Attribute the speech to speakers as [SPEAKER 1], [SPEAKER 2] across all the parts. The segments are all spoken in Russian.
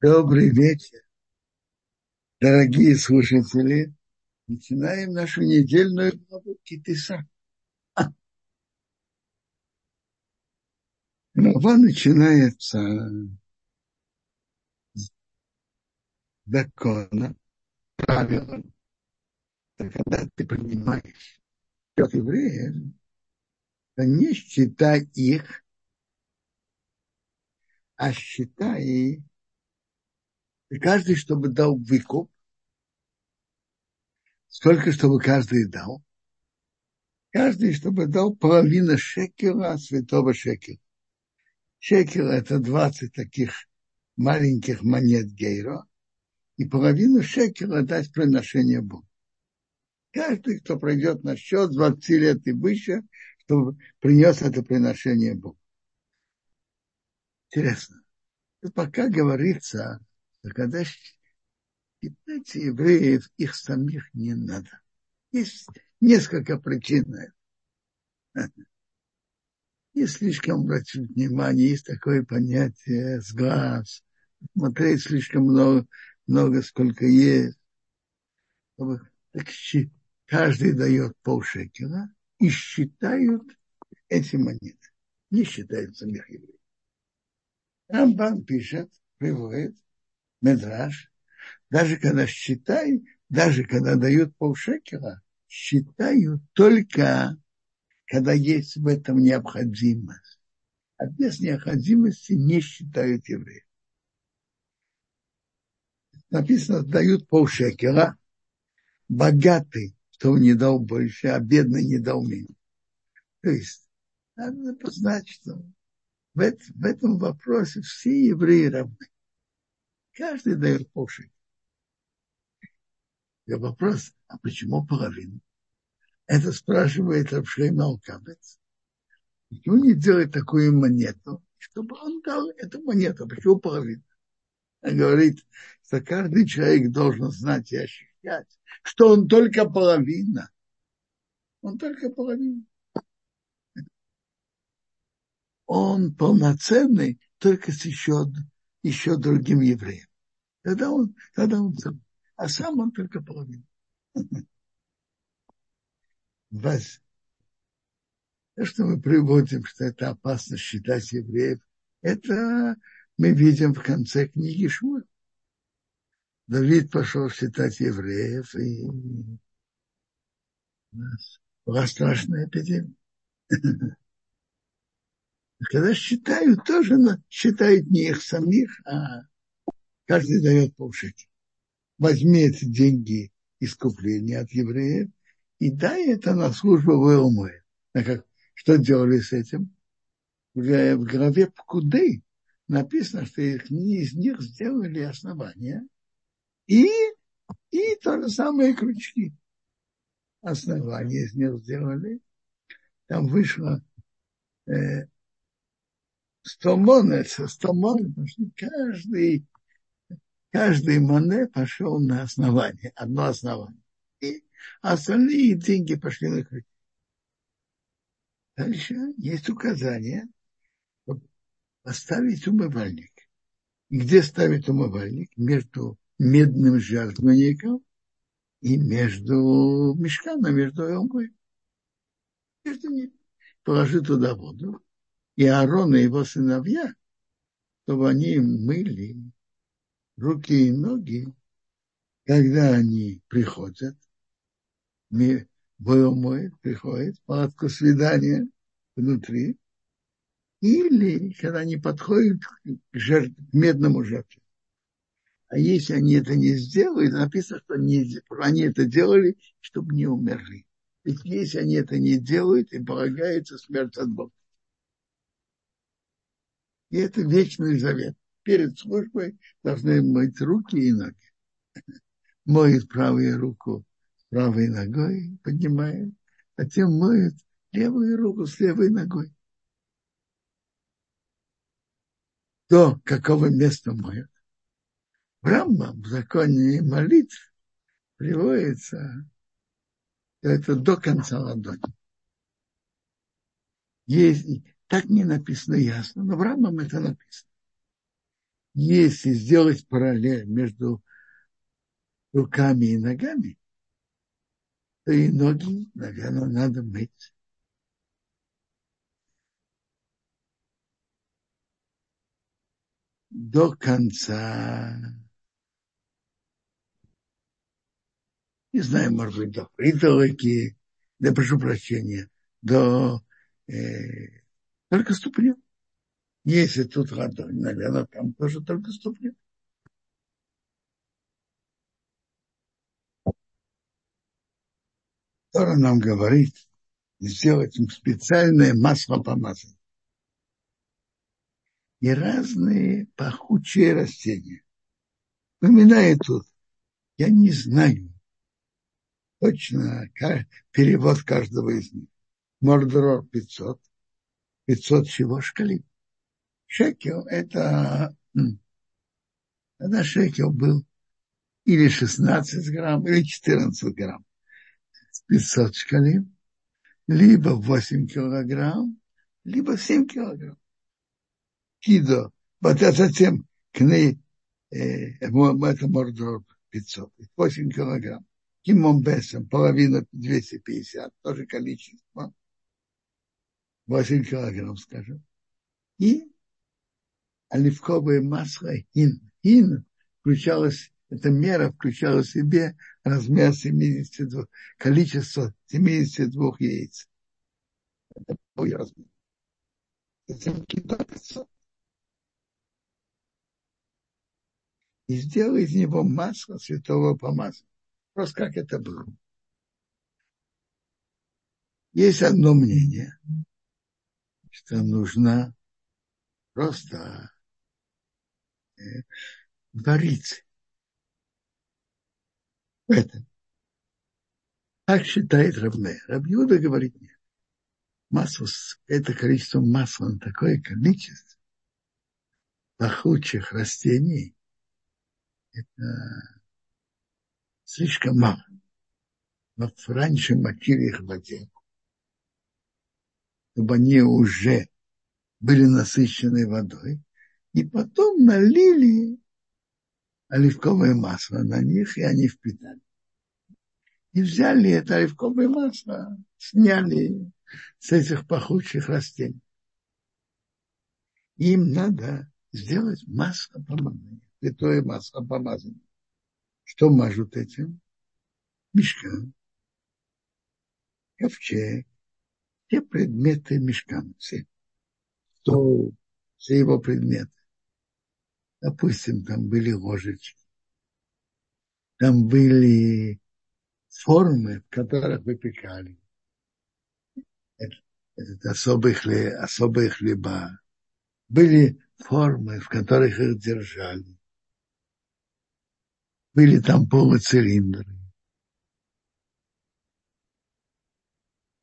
[SPEAKER 1] Добрый вечер, дорогие слушатели. Начинаем нашу недельную главу Китиса. Глава начинается с закона, правила. Когда ты понимаешь, что евреев, то не считай их, а считай и каждый, чтобы дал выкуп, сколько, чтобы каждый дал. Каждый, чтобы дал половину шекера святого шекера. Шекер – это 20 таких маленьких монет гейро, и половину шекера дать приношение Богу. Каждый, кто пройдет на счет 20 лет и выше, чтобы принес это приношение Богу. Интересно. Пока говорится но когда считать евреев, их самих не надо. Есть несколько причин. Не слишком обратить внимание, есть такое понятие с глаз, смотреть слишком много, много сколько есть. Так каждый дает полшекела и считают эти монеты. Не считают самих евреев. Рамбан пишет, приводит, Медраж, даже когда считают, даже когда дают полшекера, считают только, когда есть в этом необходимость. А без необходимости не считают евреев. Написано, дают полшекера, богатый, кто не дал больше, а бедный не дал меньше. То есть, надо познать, что в этом вопросе все евреи равны. Каждый дает полшекеля. И вопрос, а почему половину? Это спрашивает Рабшлейм Алкабец. Почему не делать такую монету, чтобы он дал эту монету? Почему половину? Он говорит, что каждый человек должен знать и ощущать, что он только половина. Он только половина. Он полноценный только с еще, еще другим евреем. Тогда он, тогда он сам. А сам он только половину. Вас. То, что мы приводим, что это опасно считать евреев, это мы видим в конце книги Шмур. Давид пошел считать евреев, и у нас была страшная эпидемия. Когда считают, тоже считают не их самих, а каждый дает полшекеля. Возьми эти деньги искупления от евреев и дай это на службу в Элмуэ. Как, что делали с этим? В главе Пкуды написано, что их, из них сделали основания и, и то же самое крючки. Основания из них сделали. Там вышло э, 100 монет, 100 монет, каждый каждый Моне пошел на основание, одно основание. И остальные деньги пошли на крючок. Дальше есть указание поставить умывальник. Где ставить умывальник? Между медным жертвенником и между мешками, между елкой. Между ними. Положи туда воду. И Аарон и его сыновья, чтобы они мыли руки и ноги, когда они приходят, мой приходит, палатку свидания внутри, или когда они подходят к, жертв, к медному жертве. А если они это не сделают, написано, что они, они это делали, чтобы не умерли. Ведь если они это не делают, им полагается смерть от Бога. И это вечный завет перед службой должны мыть руки и ноги. Моет правую руку правой ногой, поднимает, затем моет левую руку с левой ногой. До какого места моет? Брамма в законе молитв приводится это до конца ладони. Есть, так не написано ясно, но в Рамбам это написано. Если сделать параллель между руками и ногами, то и ноги, наверное, надо мыть. До конца. Не знаю, может быть, до притолоки, да прошу прощения, до э, только ступню. Если тут ладонь, наверное, там тоже только ступню. Тора нам говорит сделать специальное масло помазать. И разные пахучие растения. Напоминаю тут, я не знаю точно перевод каждого из них. Мордорор 500. 500 чего шкалин? Шекел это, тогда шекел был или 16 грамм, или 14 грамм. 500 шкалим, либо 8 килограмм, либо 7 килограмм. Кидо, вот а затем к ней, э, это мордор 500, 8 килограмм. Кимом Бесом, половина 250, тоже количество. 8 килограмм, скажем. И оливковое масло хин. Хин включалось, эта мера включала в себе размер 72, количество 72 яиц. Это мой размер. Затем кидается. И сделай из него масло святого помазания. Просто как это было. Есть одно мнение, что нужно просто э, варить в этом. Так считает Рабне. Рабьюда говорит нет. Масло, это количество масла на такое количество пахучих растений, это слишком мало. Но раньше мочили их в воде, чтобы они уже были насыщены водой, и потом налили оливковое масло на них, и они впитали. И взяли это оливковое масло, сняли с этих пахучих растений. Им надо сделать масло помазания, святое масло помазания. Что мажут этим? Мешкан, ковчег, все предметы мешкана, все. То, все его предметы. Допустим, там были ложечки, там были формы, в которых выпекали. Это, это особые, хлеб, особые хлеба. Были формы, в которых их держали. Были там полуцилиндры.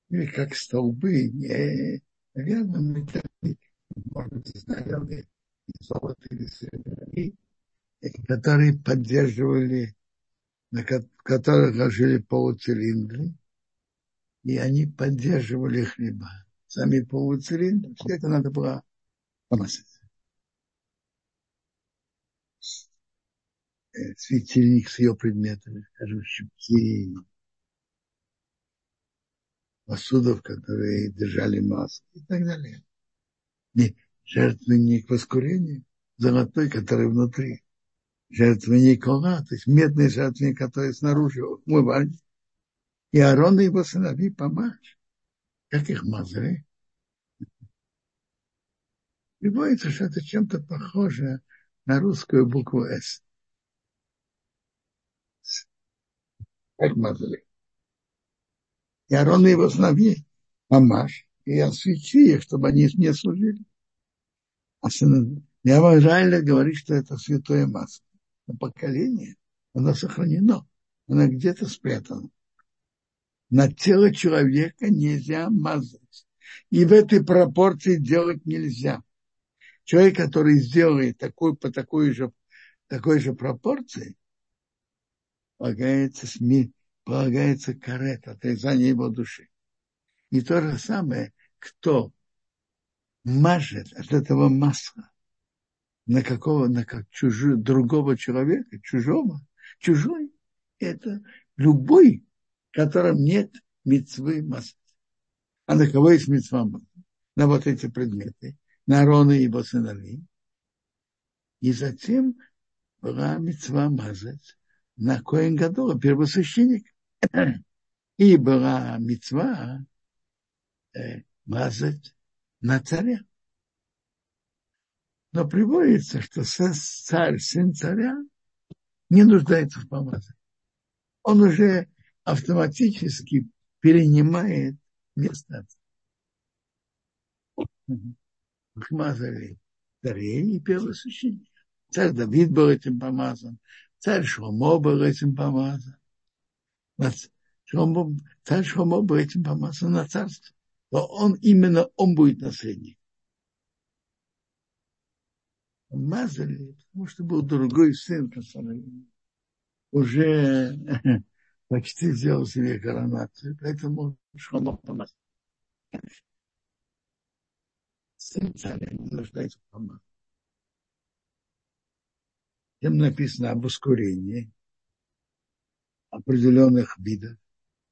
[SPEAKER 1] Или как столбы, не, наверное, металлик, может быть, или серебро, которые поддерживали, на которых ложили полуцилиндры, и они поддерживали хлеба. Сами полуцилиндры, все это надо было помазать. Э, светильник с ее предметами, скажем, щипцы, посудов, которые держали маски и так далее жертвенник воскурения, золотой, который внутри, жертвенник Ола, то есть медный жертвенник, который снаружи умывали, и Аарон и его сыновья помажь. Как их мазали? Приводится, что это чем-то похоже на русскую букву «С». Как мазали? И Аарон и его сыновья помажь и освети их, чтобы они не служили. Ява Израиля говорит, что это святое масло. Но поколение, оно сохранено. Оно где-то спрятано. На тело человека нельзя мазать. И в этой пропорции делать нельзя. Человек, который сделает такой, по такой же, такой же пропорции, полагается, сми, полагается карет, отрезание его души. И то же самое, кто мажет от этого масла на какого, на как чужого, другого человека, чужого, чужой, это любой, которым нет мецвы массы. А на кого есть мецва На вот эти предметы, на Арона и его сыновей. И затем была мецва мазать на Коин Гадола, первосвященник. И была мецва э, мазать на царя. Но приводится, что царь, сын царя, не нуждается в помазании. Он уже автоматически перенимает место Мазали царей и первосвященника. Царь Давид был этим помазан, царь Шломо был этим помазан. Царь Шломо был этим помазан на царство. Но он именно он будет наследник мазали, потому что был другой сын, который уже почти сделал себе коронацию, поэтому Шломо помазал. Сын царя не нуждается в помазании. Тем написано об ускорении определенных видов.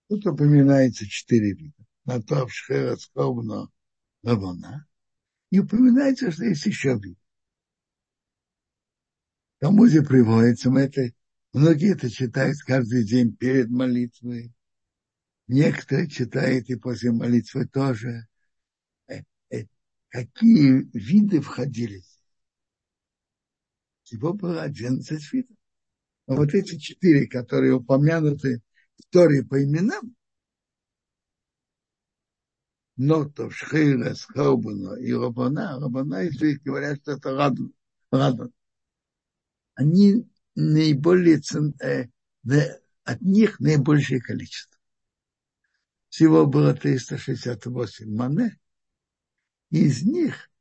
[SPEAKER 1] Тут упоминается четыре вида. Натав, Шхера, Сковно, Лавона. И упоминается, что есть еще вид. Талмуде приводится, мы это, многие это читают каждый день перед молитвой. Некоторые читают и после молитвы тоже. Э, э, какие виды входили? Всего было 11 видов. Но вот эти четыре, которые упомянуты в Торе по именам, Нотов, Шхейра, Схаубана и Рабана, Рабана, если говорят, что это Радон, Радон они наиболее цен, э, от них наибольшее количество. Всего было 368 мане. Из них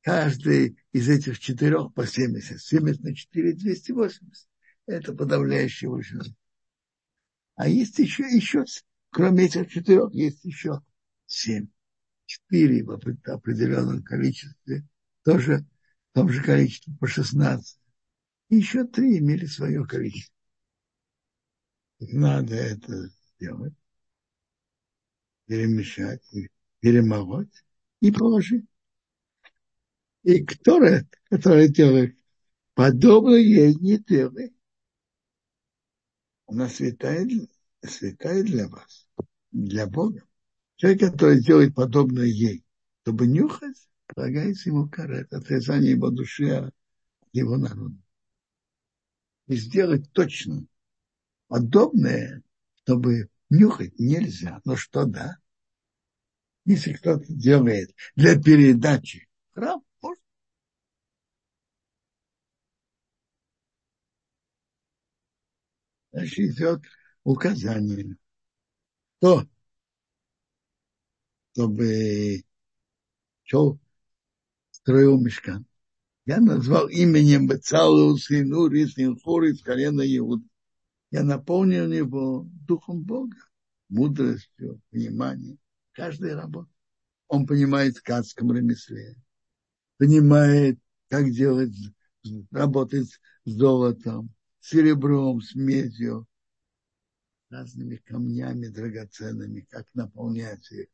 [SPEAKER 1] каждый из этих четырех по 70. 70 на 4 – 280. Это подавляющее большинство. А есть еще, еще, кроме этих четырех, есть еще семь. Четыре в определенном количестве, тоже в том же количестве по 16 еще три имели свое количество. Надо это сделать, перемешать, перемолоть и положить. И кто который делает подобное ей не делает. Она святая, святая для вас, для Бога. Человек, который делает подобное ей, чтобы нюхать, полагается ему карет, отрезание его души от его народа и сделать точно подобное, чтобы нюхать нельзя. Но что да? Если кто-то делает для передачи храм, может. Значит, идет указание. То, чтобы что строил мешкан. Я назвал именем Бецалу, сыну Рисин Хор из колена Иуда. Я наполнил его духом Бога, мудростью, пониманием каждой работы. Он понимает в ткацком ремесле, понимает, как делать, работать с золотом, серебром, с медью, разными камнями драгоценными, как наполнять их,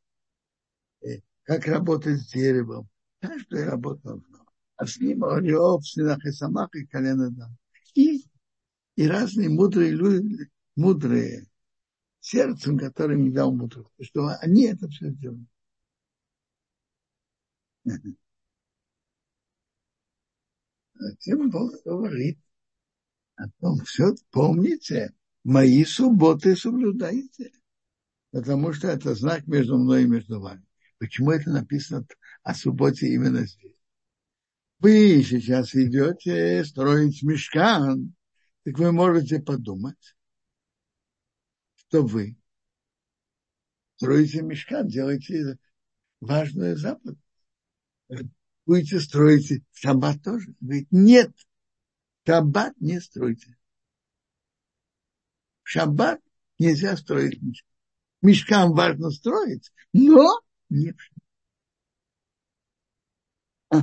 [SPEAKER 1] как работать с деревом. Каждая работа знал а с ним Ориов, Синах и Самах и колено дам. И, и разные мудрые люди, мудрые сердцем, которым не дал мудрых, что они это все делают. Затем Бог говорит о том, все помните, мои субботы соблюдайте, потому что это знак между мной и между вами. Почему это написано о субботе именно здесь? вы сейчас идете строить мешкан, так вы можете подумать, что вы строите мешкан, делаете важную заповедь. Будете строить шаббат тоже? Говорит, нет, шаббат не стройте. В шаббат нельзя строить мешкан. Мешкан важно строить, но внешне. А.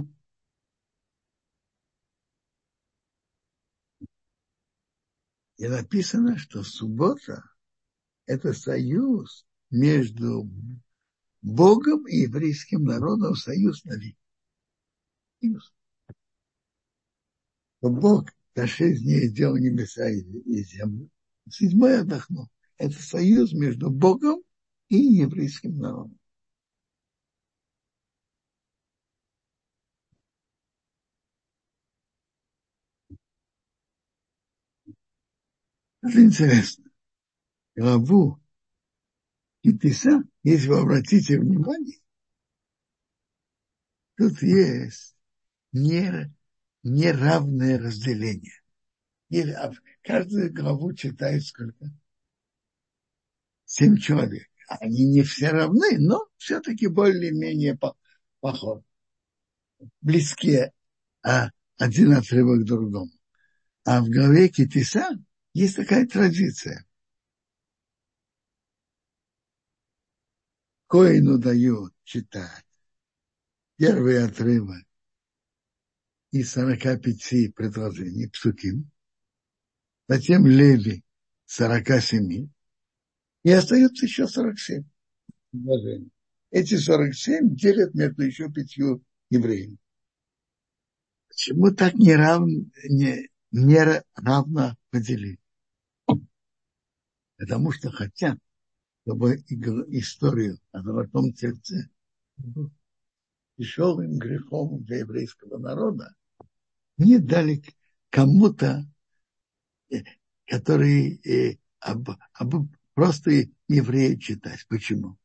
[SPEAKER 1] И написано, что суббота – это союз между Богом и еврейским народом, союз на вид. Бог за шесть дней сделал небеса и землю. Седьмой отдохнул. Это союз между Богом и еврейским народом. Это интересно. Главу Китиса, если вы обратите внимание, тут есть не, неравное разделение. А каждую главу читает сколько? Семь человек. Они не все равны, но все-таки более-менее похожи. Близкие а, один отрывок другому. А в главе Китиса есть такая традиция. Коину дают читать первый отрывок из 45 предложений, псуким, затем Леви 47, и остается еще 47 предложений. Эти 47 делят между еще пятью евреями. Почему так неравно, не, не равно поделить? Потому что хотят, чтобы историю о золотом сердце тяжелым грехом для еврейского народа не дали кому-то, э, который э, об, об, просто еврею читать. Почему?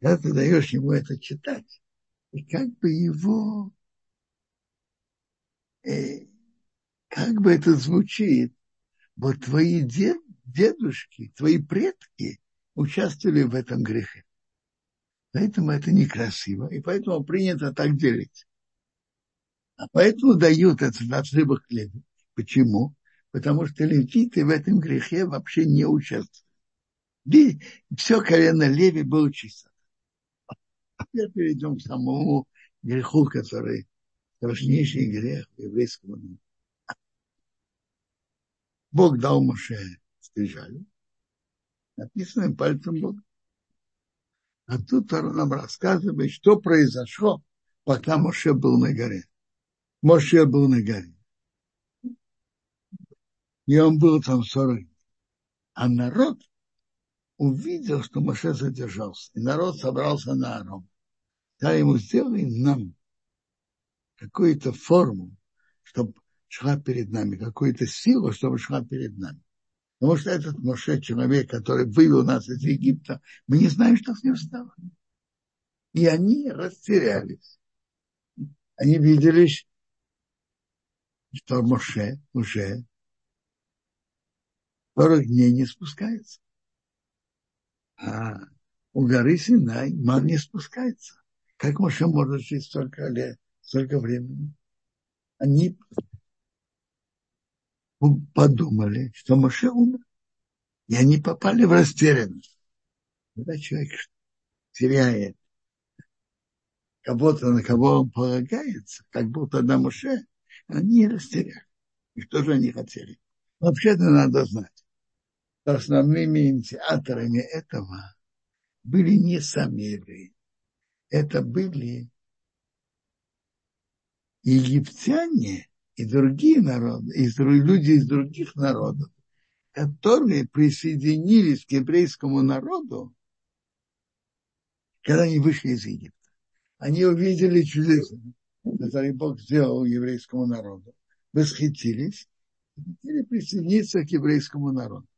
[SPEAKER 1] Когда ты даешь ему это читать, и как бы его, э, как бы это звучит, вот твои дед, дедушки, твои предки участвовали в этом грехе. Поэтому это некрасиво, и поэтому принято так делить. А поэтому дают это на рыбах хлеба. Почему? Потому что левиты в этом грехе вообще не участвуют. И все колено Леви было чисто. А теперь перейдем к самому греху, который страшнейший грех еврейского народа. Бог дал Моше скрижали, написано пальцем Бога. А тут Тора нам рассказывает, что произошло, пока Моше был на горе. Моше был на горе. И он был там 40 А народ увидел, что Моше задержался. И народ собрался на Арон. Да ему сделай нам какую-то форму, чтобы шла перед нами, какую-то силу, чтобы шла перед нами. Потому что этот Моше, человек, который вывел нас из Египта, мы не знаем, что с ним стало. И они растерялись. Они видели, что Моше уже 40 дней не спускается. А у горы Синай ман не спускается. Как Моше может жить столько лет, столько времени? Они подумали, что Моше умер. И они попали в растерянность. Когда человек теряет кого-то, на кого он полагается, как будто на Моше, они растеряли. И что же они хотели? Вообще-то надо знать, основными инициаторами этого были не сами евреи. Это были египтяне, и другие народы, и люди из других народов, которые присоединились к еврейскому народу, когда они вышли из Египта. Они увидели чудеса, которые Бог сделал еврейскому народу, восхитились и хотели присоединиться к еврейскому народу.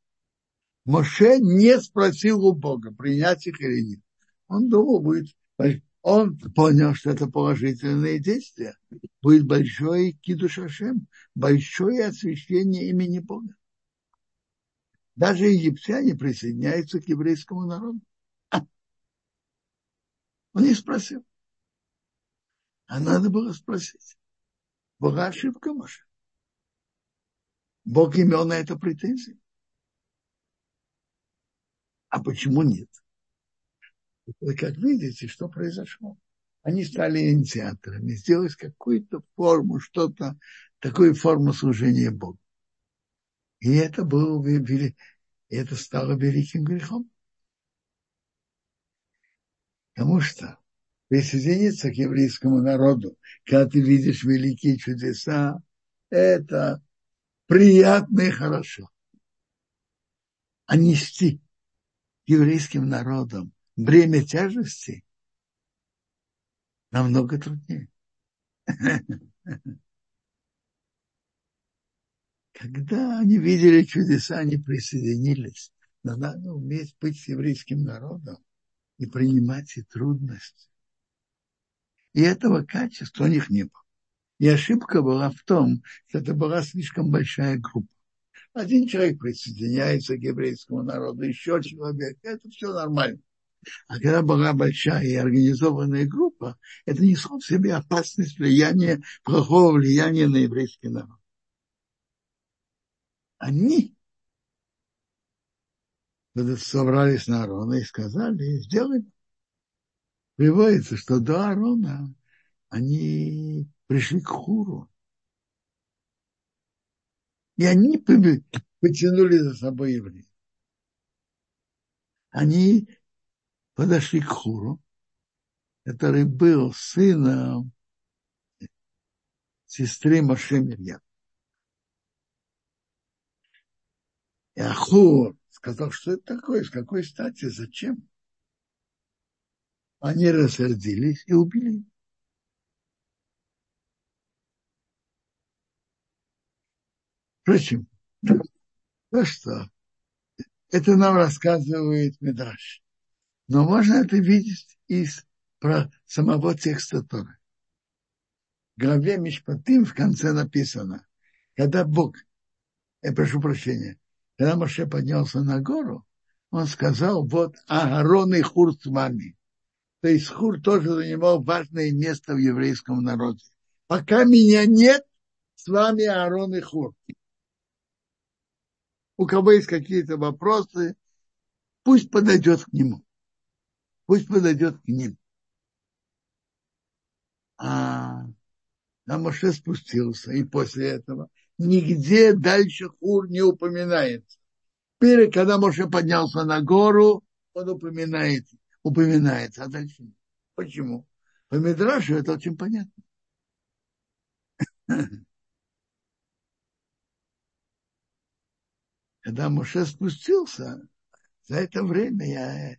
[SPEAKER 1] Моше не спросил у Бога, принять их или нет. Он думал, будет он понял, что это положительные действия. Будет большой кидуш Ашем, большое освящение имени Бога. Даже египтяне присоединяются к еврейскому народу. Он не спросил. А надо было спросить. Бога ошибка, Маша. Бог имел на это претензии. А почему нет? Вы как видите, что произошло. Они стали инициаторами, сделать какую-то форму, что-то, такую форму служения Богу. И это было, и это стало великим грехом. Потому что присоединиться к еврейскому народу, когда ты видишь великие чудеса, это приятно и хорошо. А нести еврейским народом бремя тяжести намного труднее. Когда они видели чудеса, они присоединились. Но надо уметь быть еврейским народом и принимать и трудности. И этого качества у них не было. И ошибка была в том, что это была слишком большая группа. Один человек присоединяется к еврейскому народу, еще человек, это все нормально. А когда была большая и организованная группа, это несло в себе опасность влияния, плохого влияния на еврейский народ. Они собрались на Аарона и сказали, сделаем. Приводится, что до Аарона они пришли к Хуру. И они потянули за собой евреев. Они подошли к Хуру, который был сыном сестры Моше Мирьям. И Ахур сказал, что это такое, с какой стати, зачем? Они рассердились и убили. Впрочем, то что? Это нам рассказывает Медраш. Но можно это видеть из про самого текста Торы. В главе Мишпатим в конце написано, когда Бог, я прошу прощения, когда Моше поднялся на гору, он сказал, вот Агарон и Хур с вами. То есть Хур тоже занимал важное место в еврейском народе. Пока меня нет, с вами Аарон и Хур. У кого есть какие-то вопросы, пусть подойдет к нему. Пусть подойдет к ним. А, а Моше спустился, и после этого нигде дальше Хур не упоминается. Теперь, когда Моше поднялся на гору, он упоминает, упоминается, а дальше. Почему? По Мидрашу это очень понятно. Когда Моше спустился, за это время я,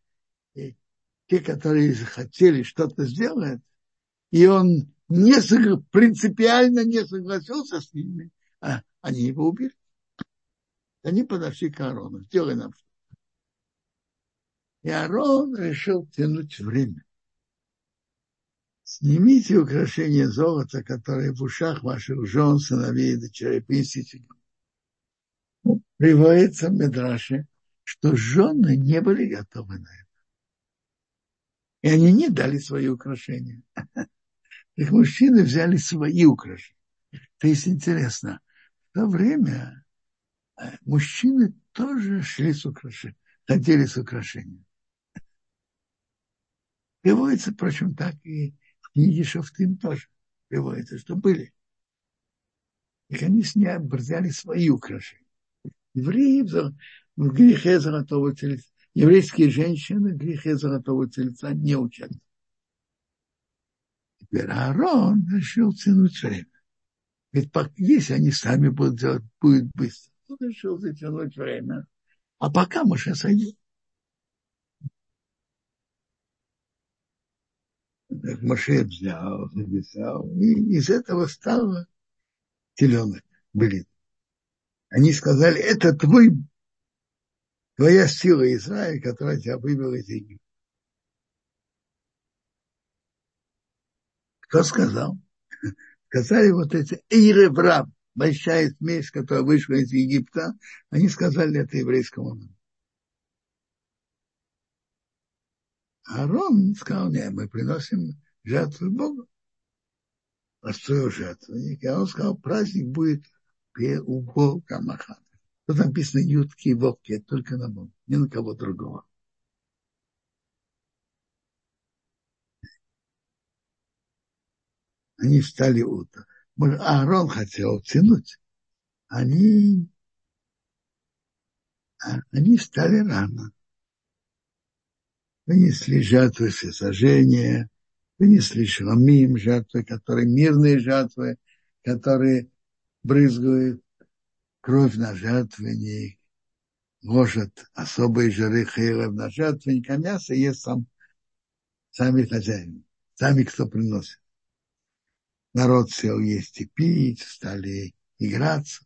[SPEAKER 1] те, которые захотели что-то сделать, и он не, принципиально не согласился с ними, а они его убили. Они подошли к Аарону. Сделай нам что И Аарон решил тянуть время. Снимите украшения золота, которые в ушах ваших жен, сыновей и дочерей. Принесите. Приводится в Медраше, что жены не были готовы на это. И они не дали свои украшения. Их мужчины взяли свои украшения. То есть интересно, в то время э, мужчины тоже шли с украшением, ходили с украшением. Приводится, впрочем, так и в книге Шафтим тоже приводится, что были. И они сняли, взяли свои украшения. Евреи в грехе золотого тельца, еврейские женщины в грехе золотого тельца не учатся. Теперь Аарон решил тянуть время. Ведь если они сами будут делать, будет быстро. Он решил затянуть время. А пока мы сейчас сойдем. Моше взял, написал, и из этого стало теленок, блин. Они сказали, это твой, твоя сила Израиля, которая тебя вывела из Египта. Кто сказал? Сказали вот эти Эйревраб, большая смесь, которая вышла из Египта, они сказали это еврейскому народу. Аарон сказал, нет, мы приносим жертву Богу. Простую жертву. И он сказал, праздник будет у Бога Махана. Тут написано Ютки и Вовки, только на Бога, не на кого другого. Они встали утром. Аарон хотел тянуть. Они А они встали рано. Вынесли жертвы всесожжения, вынесли шламим, жертвы, которые мирные жертвы, которые брызгают кровь на жертвенник, ложат особые жиры хейлов на жертвенник, а мясо ест сам, сами хозяин, сами, кто приносит. Народ сел есть и пить, стали играться.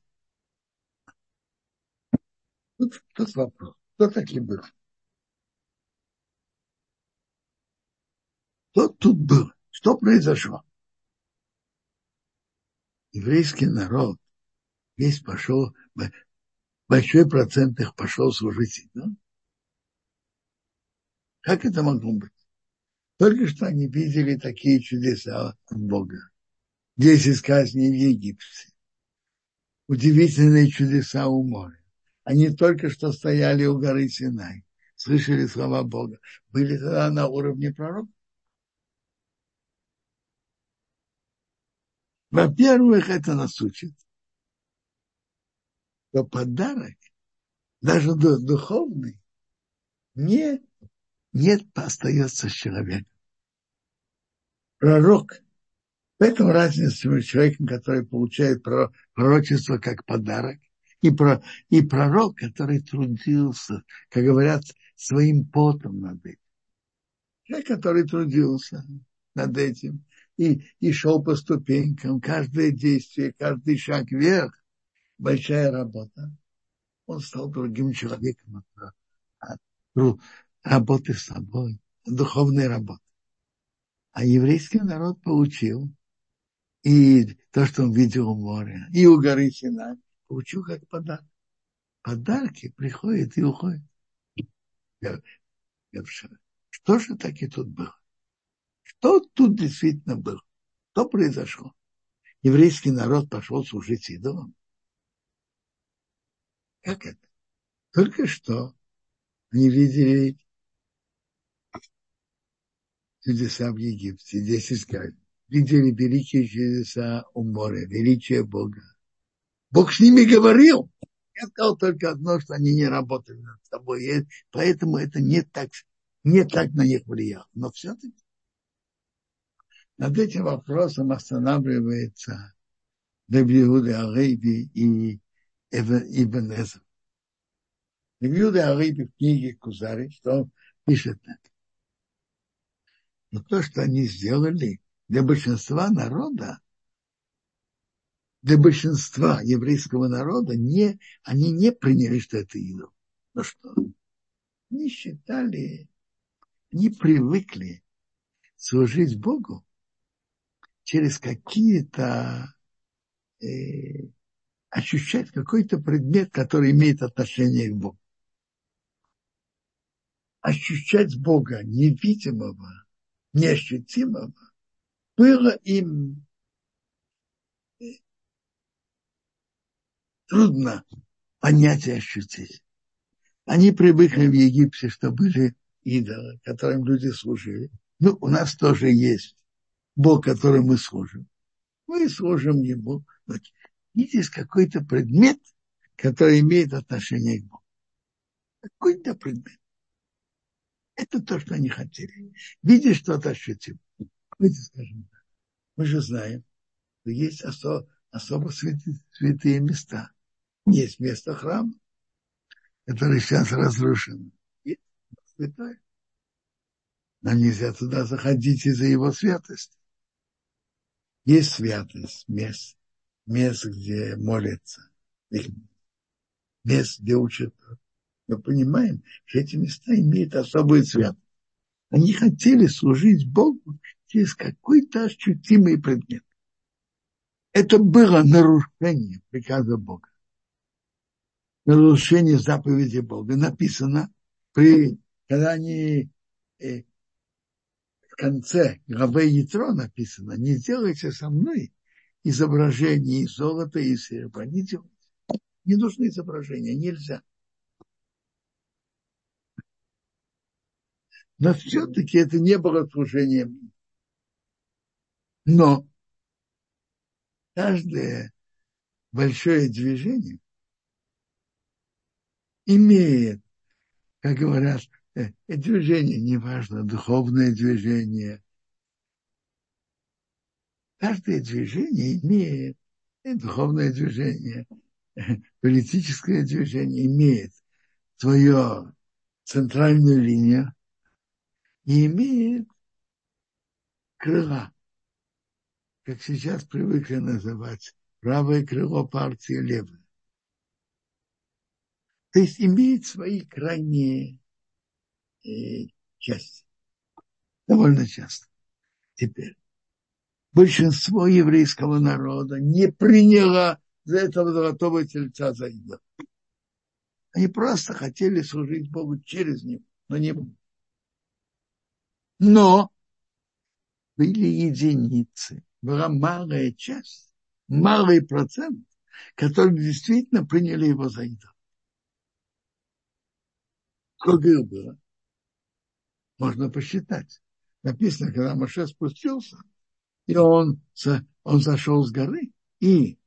[SPEAKER 1] Тут, тут вопрос. Кто такие был? Кто тут был? Что произошло? Еврейский народ весь пошел, большой процент их пошел служить. Да? Как это могло быть? Только что они видели такие чудеса от Бога. Десять казней в Египте. Удивительные чудеса у моря. Они только что стояли у горы Синай, слышали слова Бога. Были тогда на уровне пророка. Во-первых, это нас учит, что подарок, даже духовный, не, не остается с человеком. Пророк этом разница между человеком, который получает пророчество как подарок, и, про, и пророк, который трудился, как говорят, своим потом над этим. Человек, который трудился над этим и, и шел по ступенькам, каждое действие, каждый шаг вверх, большая работа. Он стал другим человеком от, от работы с собой, духовной работы. А еврейский народ получил и то, что он видел у моря, и у горы Синай, получил как подарок. Подарки приходят и уходят. Что же таки тут было? Что тут действительно было? Что произошло? Еврейский народ пошел служить идолам. Как это? Только что они видели чудеса в Египте, десять сказали видели великие чудеса у моря, величие Бога. Бог с ними говорил. Я сказал только одно, что они не работали над собой. И поэтому это не так, не так на них влияло. Но все-таки над этим вопросом останавливается Рабиуда Арейби и Ибн Эзер. Рабиуда Арейби в книге Кузари, что он пишет это. Но то, что они сделали, для большинства народа, для большинства еврейского народа, не, они не приняли, что это идол. Ну что? Они считали, они привыкли служить Богу через какие-то э, ощущать какой-то предмет, который имеет отношение к Богу. Ощущать Бога невидимого, неощутимого было им трудно понять и ощутить. Они привыкли в Египте, что были идолы, которым люди служили. Ну, у нас тоже есть Бог, которому мы служим. Мы служим Ему. Видишь, какой-то предмет, который имеет отношение к Богу. Какой-то предмет. Это то, что они хотели. Видишь, что-то ощутим. Давайте скажем так. Мы же знаем, что есть осо, особо святые, святые места. Есть место храма, который сейчас разрушен. Есть святое. Нам нельзя туда заходить из-за его святости. Есть святость мест, мест, где молятся, мест, где учат. Мы понимаем, что эти места имеют особую святость. Они хотели служить Богу через какой-то ощутимый предмет. Это было нарушение приказа Бога. Нарушение заповеди Бога. Написано, при, когда они э, в конце главы Ятро написано, не делайте со мной изображения из золота и серебра. Не делайте. Не нужны изображения, нельзя. Но все-таки это не было служением. Но каждое большое движение имеет, как говорят, э, движение, неважно, духовное движение. Каждое движение имеет, и духовное движение, политическое движение имеет свою центральную линию и имеет крыла, как сейчас привыкли называть, правое крыло партии левое. То есть имеет свои крайние э, части. Довольно часто. Теперь. Большинство еврейского народа не приняло за этого золотого тельца за идол. Они просто хотели служить Богу через него, но не Но были единицы, была малая часть, малый процент, которые действительно приняли его за идол. Сколько их было? Можно посчитать. Написано, когда Маше спустился, и он, он зашел с горы, и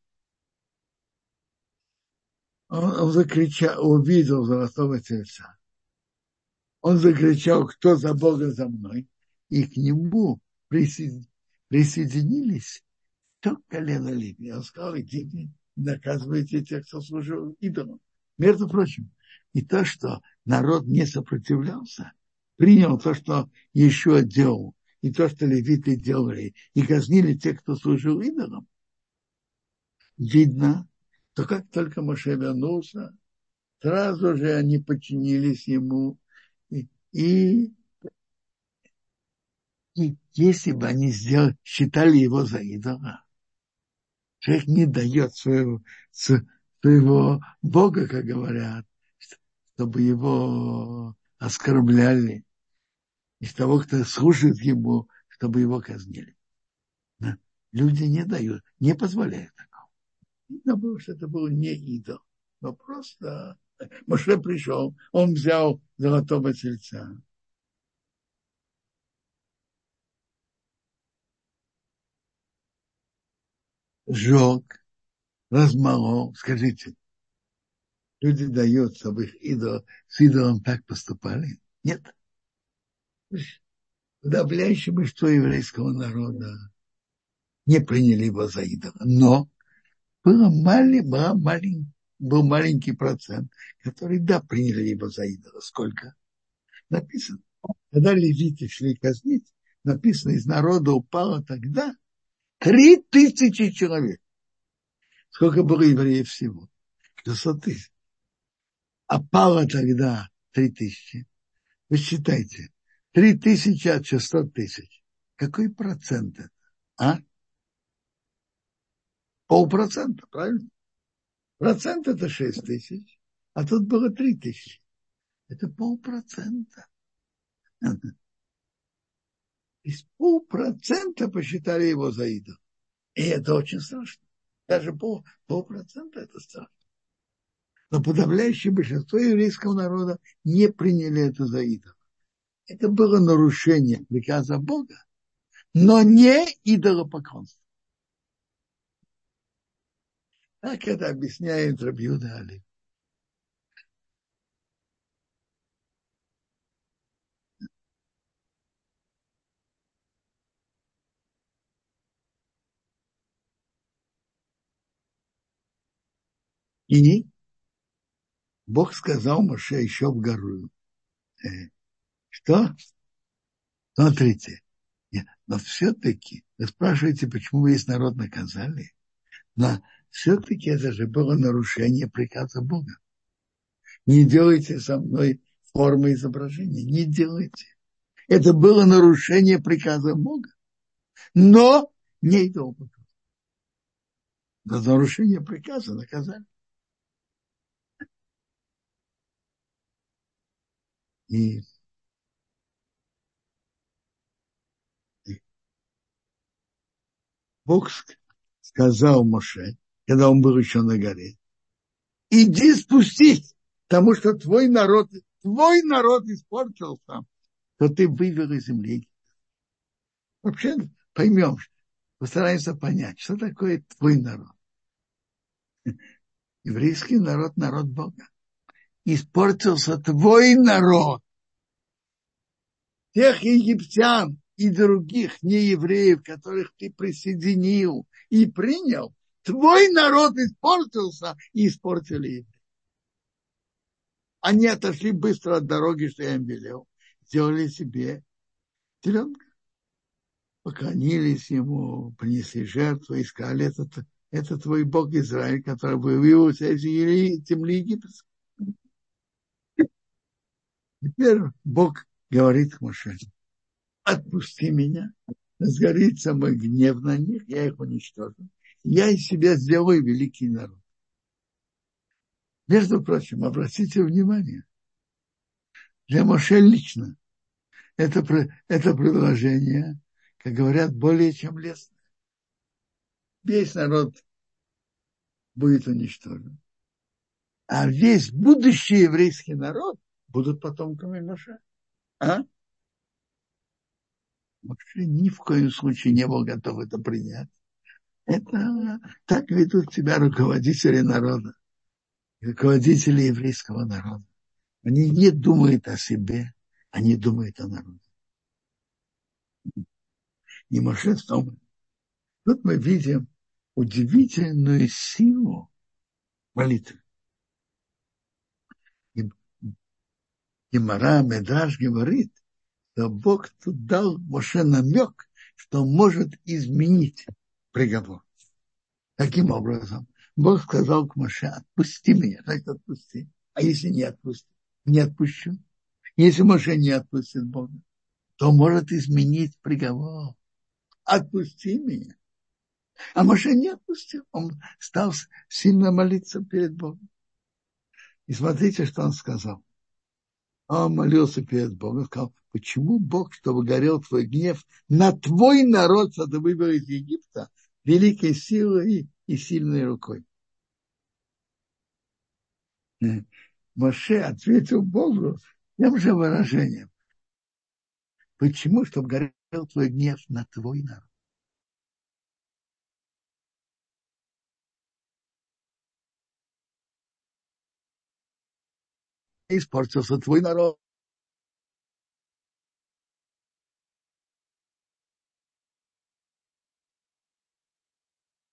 [SPEAKER 1] он, он закричал, увидел золотого тельца. Он закричал, кто за Бога за мной, и к нему присоединились то колено Леви. Он сказал, идите, наказывайте тех, кто служил идолам. Между прочим, и то, что народ не сопротивлялся, принял то, что еще делал, и то, что левиты делали, и казнили тех, кто служил идолам, видно, то как только Моше вернулся, сразу же они подчинились ему. И, и, и если бы они сделали, считали его за идола, человек не дает своего, своего Бога, как говорят, чтобы его оскорбляли, из того, кто служит ему, чтобы его казнили. Люди не дают, не позволяют такого. Видно было, что это был не идол, но просто Моше пришел, он взял золотого тельца. Сжег, размолол. Скажите, люди дают, чтобы их идол, с идолом так поступали? Нет. Подавляющее большинство еврейского народа не приняли его за идола. Но было мали, была малень, был маленький процент, который, да, приняли его за идола. Сколько? Написано. Когда левиты шли казнить, написано, из народа упало тогда три тысячи человек. Сколько было евреев всего? 600 тысяч а пало тогда три тысячи. Вы считайте, три тысячи от 600 тысяч. Какой процент это? А? Полпроцента, правильно? Процент это шесть тысяч, а тут было три тысячи. Это полпроцента. Из полпроцента посчитали его за идол. И это очень страшно. Даже пол, полпроцента это страшно. Но подавляющее большинство еврейского народа не приняли это за идол. Это было нарушение приказа Бога, но не идолопоклонство. Так это объясняет Рабиуда Али. И Бог сказал Моше еще в гору. Что? Смотрите, но все-таки, вы спрашиваете, почему весь народ наказали? Но все-таки это же было нарушение приказа Бога. Не делайте со мной формы изображения, не делайте. Это было нарушение приказа Бога. Но не идолопоклонство. За нарушение приказа наказали. И, Бог сказал Моше, когда он был еще на горе, иди спустись, потому что твой народ, твой народ испортился, то ты вывел из земли. Вообще поймем, постараемся понять, что такое твой народ. Еврейский народ, народ Бога. испортился твой народ. Тех египтян и других неевреев, которых ты присоединил и принял, твой народ испортился и испортили евреи. Они отошли быстро от дороги, что я им велел, сделали себе теленка. Поклонились ему, принесли жертву и сказали, это, это твой Бог Израиль, который вывел тебя из земли египетской. Теперь Бог говорит к Моше, отпусти меня, сгорится мой гнев на них, я их уничтожу. Я из себя сделаю великий народ. Между прочим, обратите внимание, для Моше лично это, это предложение как говорят, более чем лестно. Весь народ будет уничтожен. А весь будущий еврейский народ будут потомками Моше. А? Моше ни в коем случае не был готов это принять. Это так ведут себя руководители народа, руководители еврейского народа. Они не думают о себе, они думают о народе и Моше в том. Тут мы видим удивительную силу молитвы. И, Мара Медраж говорит, что Бог тут дал Моше намек, что он может изменить приговор. Таким образом, Бог сказал к Моше, отпусти меня, значит отпусти. А если не отпусти, не отпущу. Если Моше не отпустит Бога, то может изменить приговор отпусти меня. А Моше не отпустил. Он стал сильно молиться перед Богом. И смотрите, что он сказал. Он молился перед Богом, сказал, почему Бог, чтобы горел твой гнев на твой народ, что ты из Египта, великой силой и сильной рукой. Моше ответил Богу тем же выражением. Почему? Чтобы горел твой гнев на твой народ. Испортился твой народ.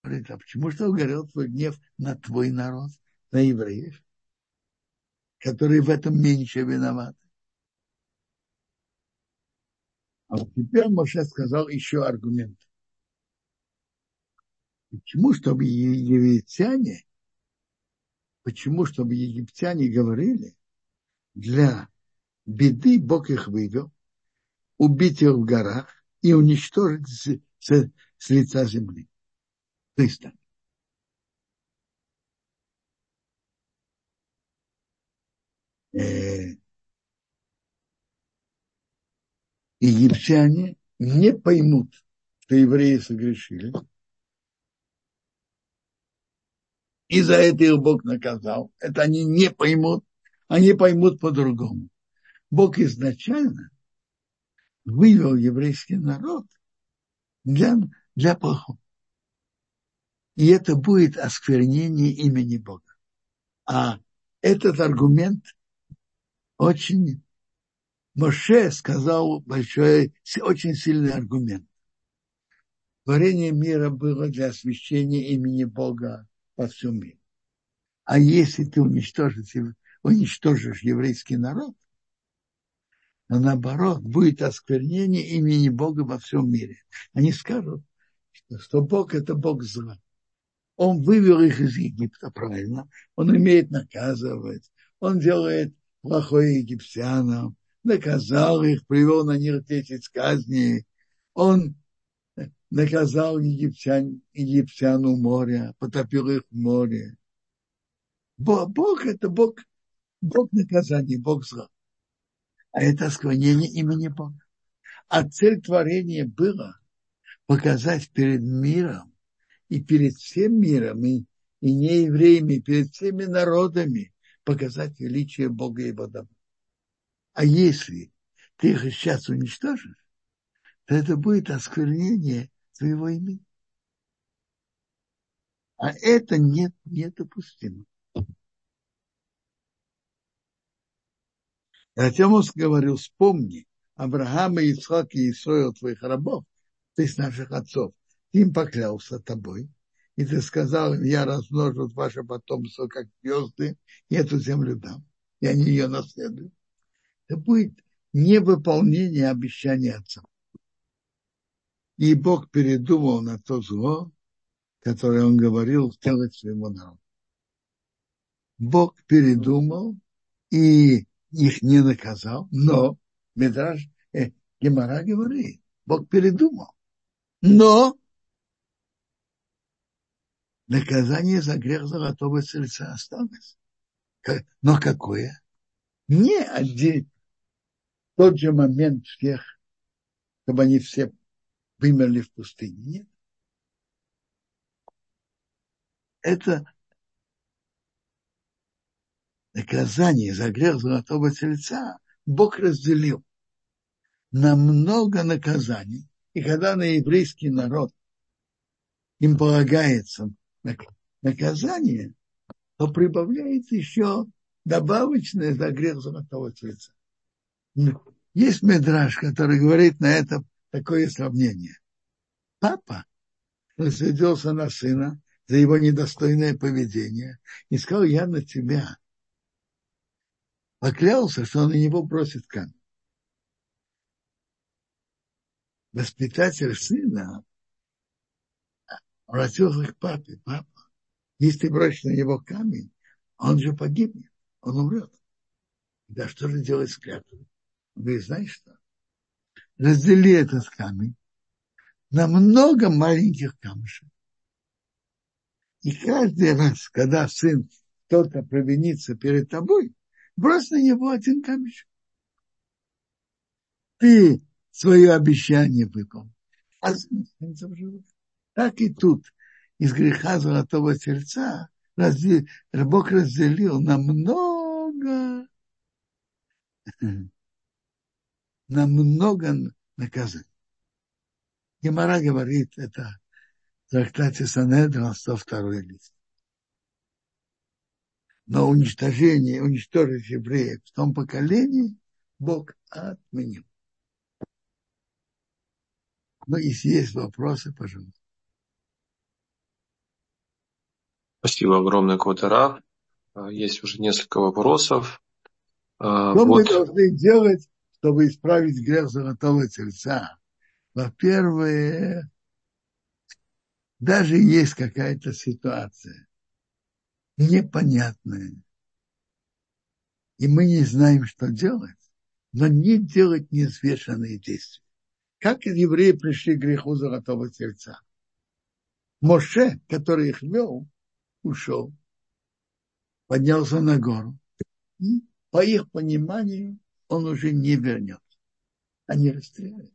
[SPEAKER 1] Говорит, а почему что горел твой гнев на твой народ, на евреев, которые в этом меньше виноваты? А вот теперь Моше сказал еще аргумент. Почему, чтобы египтяне, почему, чтобы египтяне говорили, для беды Бог их вывел, убить их в горах и уничтожить с, с, с лица земли. Быстро. Э, египтяне не поймут, что евреи согрешили. И за это их Бог наказал. Это они не поймут. Они поймут по-другому. Бог изначально вывел еврейский народ для, для плохого. И это будет осквернение имени Бога. А этот аргумент очень Моше сказал большой, очень сильный аргумент. Творение мира было для освящения имени Бога во всем мире. А если ты уничтожишь, уничтожишь еврейский народ, то наоборот, будет осквернение имени Бога во всем мире. Они скажут, что, что Бог это Бог зла. Он вывел их из Египта, правильно. Он умеет наказывать. Он делает плохое египтянам наказал их, привел на них 10 казней. Он наказал египтян, египтян у моря, потопил их в море. Бог это Бог, Бог наказания, Бог зла. А это склонение имени Бога. А цель творения была показать перед миром и перед всем миром, и, и не евреями, перед всеми народами показать величие Бога и его. А если ты их сейчас уничтожишь, то это будет осквернение твоего имени. А это нет, недопустимо. Затем он говорил, вспомни, Авраама, Ицхак и Исоил, твоих рабов, ты с наших отцов, ты им поклялся тобой, и ты сказал им, я размножу ваше потомство, как звезды, и эту землю дам, и они ее наследуют. Это будет невыполнение обещания отца. И Бог передумал на то зло, которое он говорил сделать своему народу. Бог передумал и их не наказал, но Медраж э, Гемара говорит, Бог передумал. Но наказание за грех золотого сердца осталось. Но какое? Не один тот же момент всех, чтобы они все вымерли в пустыне. Нет. Это наказание за грех золотого тельца Бог разделил на много наказаний. И когда на еврейский народ им полагается наказание, то прибавляется еще добавочное за грех золотого тельца. Есть медраж, который говорит на это такое сравнение. Папа рассердился на сына за его недостойное поведение и сказал, я на тебя поклялся, что он на него бросит камень. Воспитатель сына обратился к папе. Папа, если ты бросишь на него камень, он же погибнет, он умрет. Да что же делать с клятвой? Он говорит, знаешь что? Раздели этот камень на много маленьких камушек. И каждый раз, когда сын кто-то провинится перед тобой, брось на него один камешек. Ты свое обещание выполнил. А. Так и тут из греха золотого тельца Бог разделил на много на много наказаний. Гемора говорит, это в трактате Санедрон 102 лист. Но уничтожение, уничтожить евреев в том поколении Бог отменил. Но если есть вопросы, пожалуйста.
[SPEAKER 2] Спасибо огромное, Квадара. Есть уже несколько вопросов.
[SPEAKER 1] Что вот. мы должны делать чтобы исправить грех золотого тельца, во-первых, даже есть какая-то ситуация непонятная, и мы не знаем, что делать, но не делать неизвешенные действия. Как евреи пришли к греху золотого тельца? Моше, который их вел, ушел, поднялся на гору. И, по их пониманию, он уже не вернет. Они расстреляли.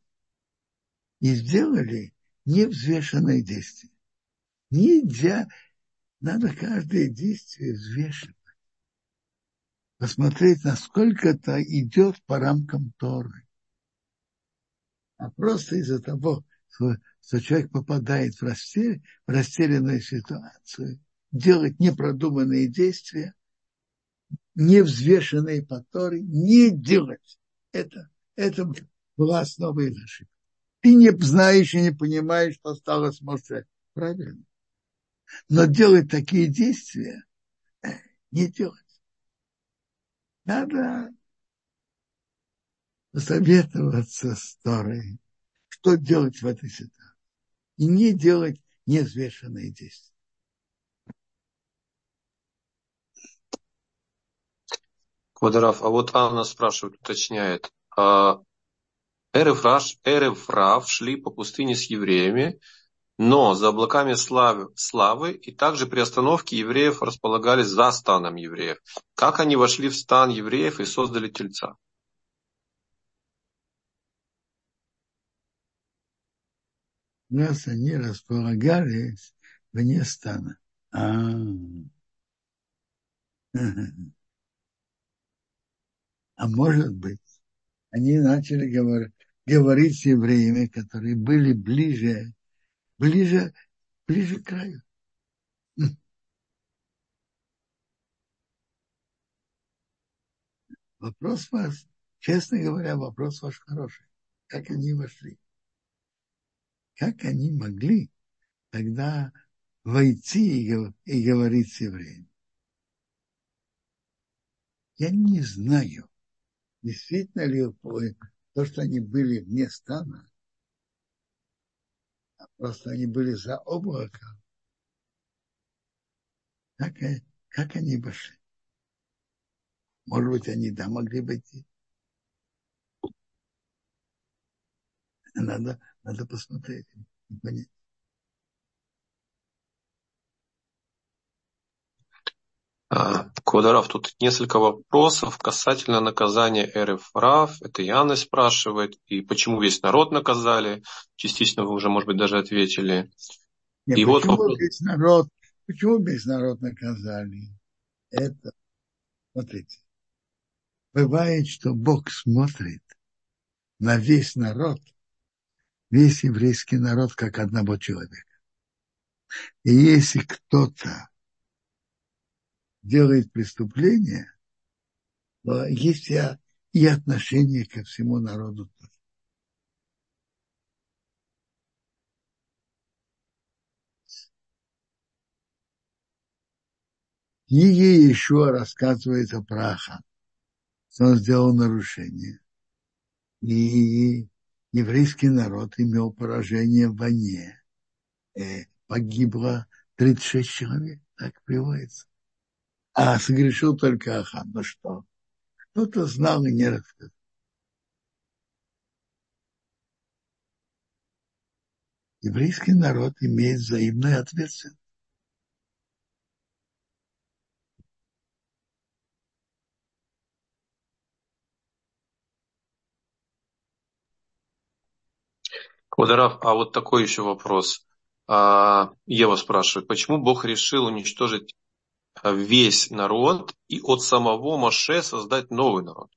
[SPEAKER 1] И сделали невзвешенное действие. Нельзя, надо каждое действие взвешивать. Посмотреть, насколько это идет по рамкам Торы. А просто из-за того, что, что человек попадает в, растеря, в растерянную ситуацию, делать непродуманные действия, невзвешенные поторы не делать. Это, это была основа их ошибки. Ты не знаешь и не понимаешь, что стало с Моше. Правильно. Но делать такие действия э, не делать. Надо советоваться с Торой, что делать в этой ситуации. И не делать неизвешенные действия.
[SPEAKER 2] Квадраф, а вот Анна спрашивает, уточняет. А Эрев, Рав шли по пустыне с евреями, но за облаками славы, славы и также при остановке евреев располагались за станом евреев. Как они вошли в стан евреев и создали тельца?
[SPEAKER 1] Нас они располагались вне стана. А. А может быть, они начали говорить, говорить с евреями, которые были ближе, ближе, ближе к краю. Вопрос ваш, честно говоря, вопрос ваш хороший. Как они вошли? Как они могли тогда войти и говорить с евреями? Я не знаю, действительно ли то, что они были вне стана, просто они были за облаком, как, как они вошли? Может быть, они да могли быть. Надо, надо посмотреть и понять.
[SPEAKER 2] А, Квадарав, тут несколько вопросов касательно наказания РФ Рав. Это Яна спрашивает. И почему весь народ наказали? Частично вы уже, может быть, даже ответили.
[SPEAKER 1] Нет, и почему вот вопрос... весь народ, почему весь народ наказали? Это, смотрите, бывает, что Бог смотрит на весь народ, весь еврейский народ, как одного человека. И если кто-то делает преступление, то есть и отношение ко всему народу тоже. Книге еще рассказывается про Аха что он сделал нарушение. И еврейский народ имел поражение в войне. Э, погибло 36 человек, так приводится. А согрешил только Ахан. Ну что? Кто-то знал и не рассказал. Еврейский народ имеет взаимную ответственность.
[SPEAKER 2] Ударав, а вот такой еще вопрос. А, Ева спрашивает, почему Бог решил уничтожить весь народ и от самого Моше создать новый народ?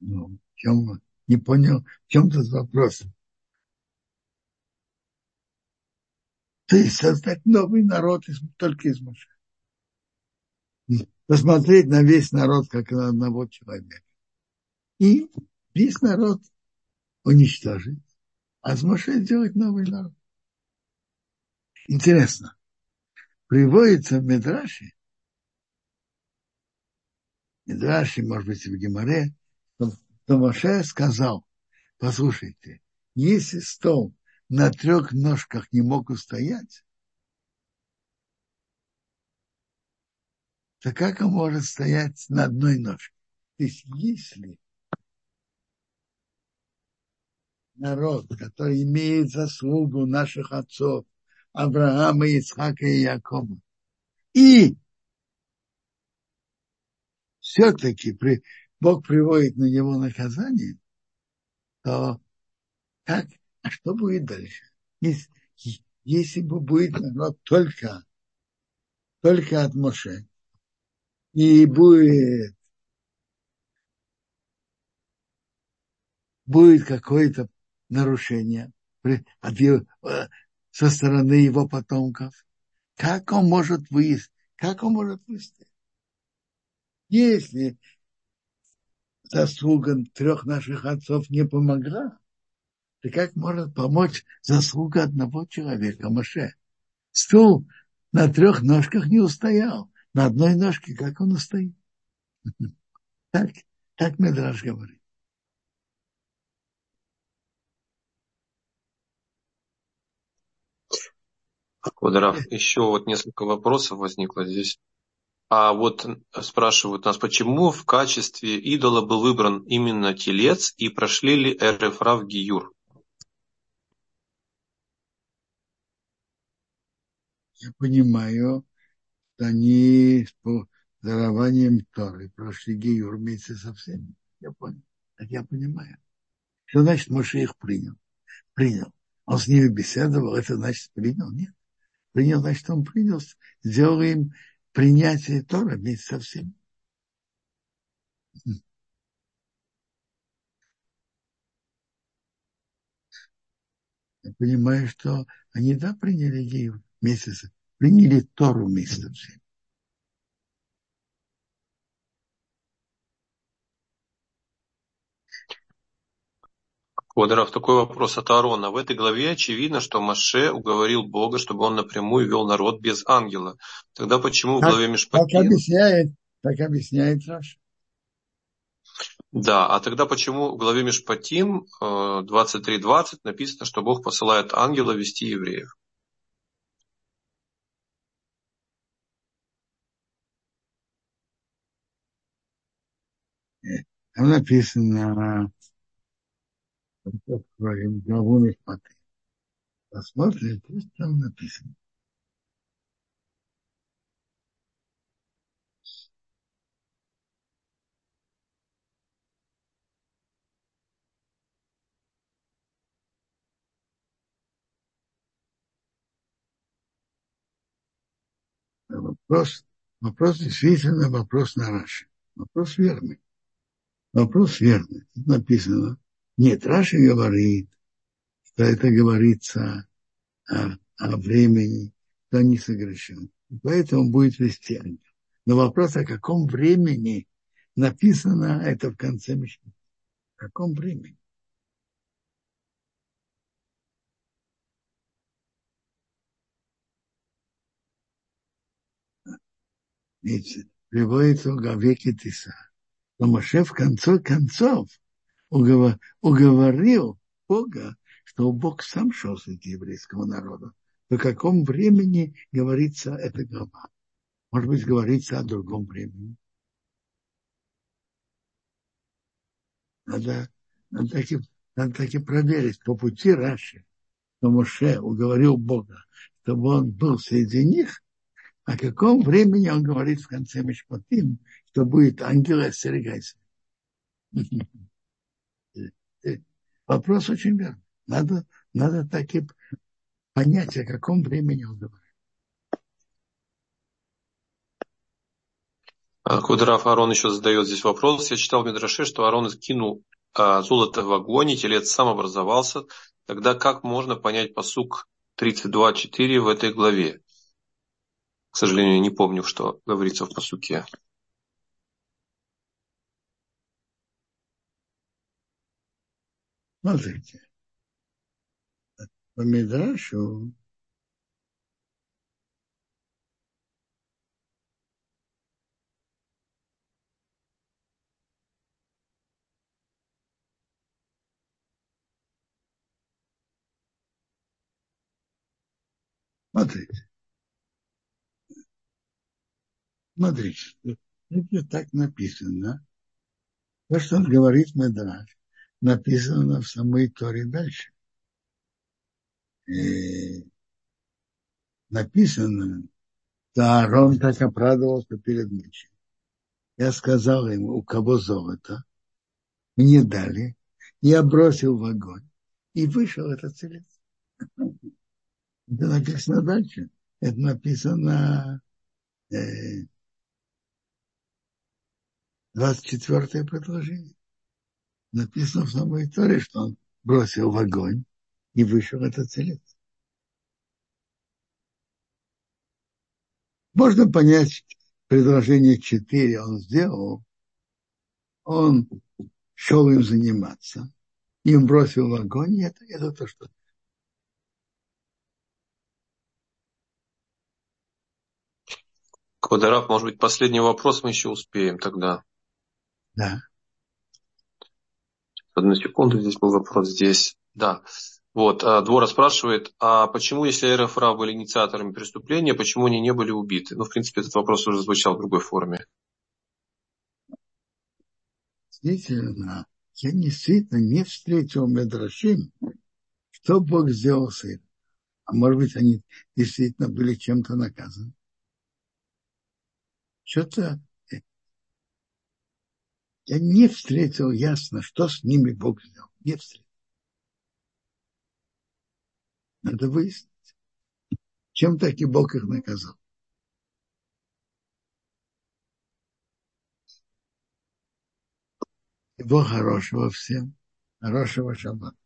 [SPEAKER 1] Ну, чем, не понял, в чем тут вопрос? Есть создать новый народ из, только из Моше. Посмотреть на весь народ, как на одного человека. И весь народ уничтожить а с Моше сделать новый народ. Интересно. Приводится в Медраше, Медраше, может быть, в Геморе, что Моше сказал, послушайте, если стол на трех ножках не мог устоять, то как он может стоять на одной ножке? То есть, если народ, который имеет заслугу наших отцов, Авраама, Ицхака и Якова. И все-таки при, Бог приводит на него наказание, то как, а что будет дальше? Если, если бы будет народ только, только от Моше, и будет будет какое-то нарушения от э, со стороны его потомков, как он может выйти? Как он может выстоять? Если заслуга трех наших отцов не помогла, то как может помочь заслуга одного человека, Маше? Стул на трех ножках не устоял. На одной ножке как он устоит? Так, так Медраж говорит.
[SPEAKER 2] Квадрав, еще вот несколько вопросов возникло здесь. А вот спрашивают нас, почему в качестве идола был выбран именно телец и прошли ли РФРА в Гиюр?
[SPEAKER 1] Я понимаю, они с дарованием Торы прошли Гиюр вместе со всеми. Я понял. Так я понимаю. Что значит Моше их принял? Принял. Он с ними беседовал, это значит принял? Нет принял, значит, он принял, сделал им принятие Тора вместе со всеми. Я понимаю, что они, да, приняли Геев вместе приняли Тору вместе со всеми.
[SPEAKER 2] Квадрав, такой вопрос от Аарона. В этой главе очевидно, что Маше уговорил Бога, чтобы он напрямую вел народ без ангела. Тогда почему
[SPEAKER 1] так,
[SPEAKER 2] в главе Мишпатим...
[SPEAKER 1] Так объясняет, так объясняет Раш.
[SPEAKER 2] Да, а тогда почему в главе Мишпатим 23.20 э, написано, что Бог посылает ангела вести евреев?
[SPEAKER 1] Там написано главу Мишпаты. Посмотрим, пусть там написано. Вопрос, вопрос действительно вопрос на Раши. Вопрос верный. Вопрос верный. Тут написано, нет, Раши говорит, что это говорится о, о времени, что не согрешен. поэтому будет ангел. Но вопрос, о каком времени написано это в конце Мишны. В каком времени? Видите, приводится в веке Тиса. Но Моше в конце концов уговорил Бога, что Бог сам шел среди еврейского народа. По каком времени говорится эта глава? Может быть, говорится о другом времени. Надо, надо, таки, надо таки проверить по пути Раши, что Моше уговорил Бога, чтобы он был среди них, о каком времени он говорит в конце Мишпатим, что будет ангел остерегайся. Вопрос очень верный. Надо, надо так и понять, о каком времени он говорит.
[SPEAKER 2] Кудрав Арон еще задает здесь вопрос. Я читал в Медраше, что Арон кинул а, золото в огонь, и телец сам образовался. Тогда как можно понять посук 32.4 в этой главе? К сожалению, не помню, что говорится в посуке.
[SPEAKER 1] Смотрите, по Мидрашу Смотрите. Смотрите, это так написано. То, что он говорит Медраж, написано в самой Торе дальше. И написано, да Аарон так обрадовался перед ночью. Я сказал ему, у кого золото, мне дали, я бросил в огонь, и вышел этот целец. Это написано дальше. Это написано э, 24 предложение. Написано в самой Торе, что он бросил в огонь и вышел этот целец. Можно понять предложение 4 он сделал, он шел им заниматься, им бросил в огонь, и это, это то, что
[SPEAKER 2] Квадраф, может быть, последний вопрос мы еще успеем тогда.
[SPEAKER 1] Да.
[SPEAKER 2] Одну секунду, здесь был вопрос, здесь. Да. Вот, а, Двора спрашивает, а почему, если РФ Ра были инициаторами преступления, почему они не были убиты? Ну, в принципе, этот вопрос уже звучал в другой форме.
[SPEAKER 1] Действительно, я действительно не встретил Медрашим, что Бог сделал с этим. А может быть, они действительно были чем-то наказаны. Что-то я не встретил ясно, что с ними Бог сделал. Не встретил. Надо выяснить, чем таки Бог их наказал. Всего хорошего всем. Хорошего шаббата.